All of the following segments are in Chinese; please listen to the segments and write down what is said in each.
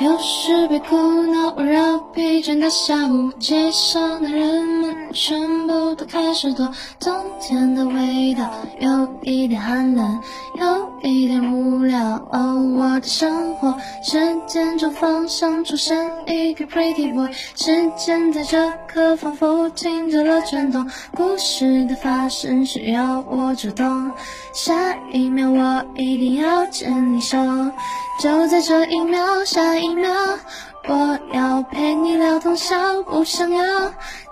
有时被苦恼围绕，疲倦的下午，街上的人们全部都开始躲。冬天的味道有一点寒冷，有一点无聊。哦，我的生活时间轴方向出现一个 pretty boy，时间在这刻仿佛停止了转动。故事的发生需要我主动，下一秒我一定要牵你手。就在这一秒，下一秒，我要陪你聊通宵，不想要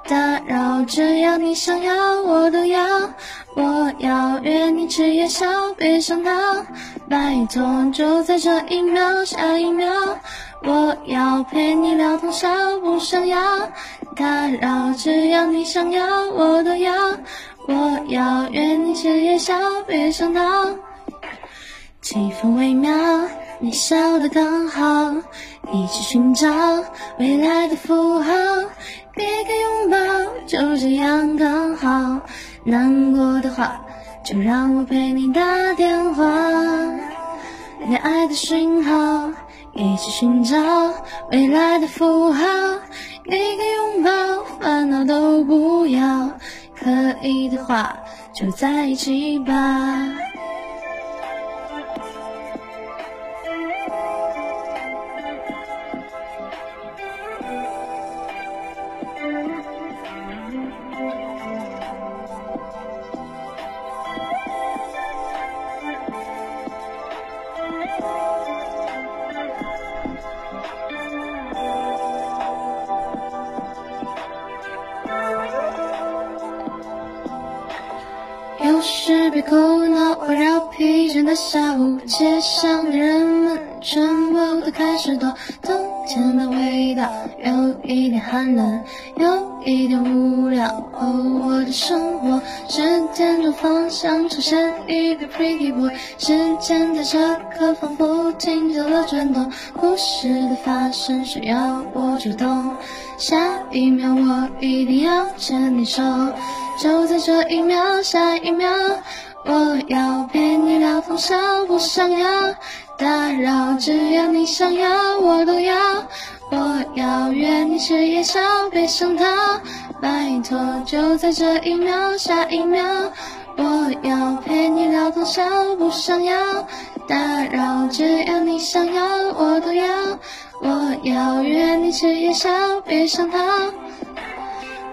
打扰，只要你想要，我都要。我要约你吃夜宵，别想逃，拜托。就在这一秒，下一秒，我要陪你聊通宵，不想要打扰，只要你想要，我都要。我要约你吃夜宵，别想逃，气氛微妙。你笑得刚好，一起寻找未来的符号，给个拥抱，就这样刚好。难过的话，就让我陪你打电话。恋爱的讯号，一起寻找未来的符号，给个拥抱，烦恼都不要。可以的话，就在一起吧。有时被苦恼围绕，疲倦的下午，街上的人们全部都开始躲。冬天的味道有一点寒冷，有一点无聊。哦，我的生活时间轴方向出现一个 pretty boy，时间在这刻仿佛停止了转动。故事的发生需要我主动，下一秒我一定要牵你手。就在这一秒，下一秒，我要陪你聊通宵，不想要打扰，只要你想要，我都要。我要约你吃夜宵，别想逃，拜托。就在这一秒，下一秒，我要陪你聊通宵，不想要打扰，只要你想要，我都要。我要约你吃夜宵，别想逃。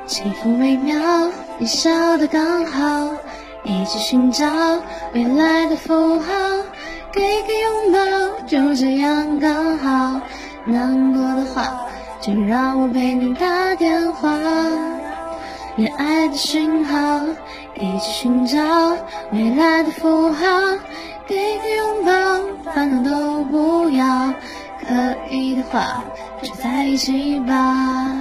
气氛微妙，你笑得刚好，一起寻找未来的符号，给个拥抱，就这样刚好。难过的话，就让我陪你打电话。恋爱的讯号，一起寻找未来的符号，给个拥抱，烦恼都不要。可以的话，就在一起吧。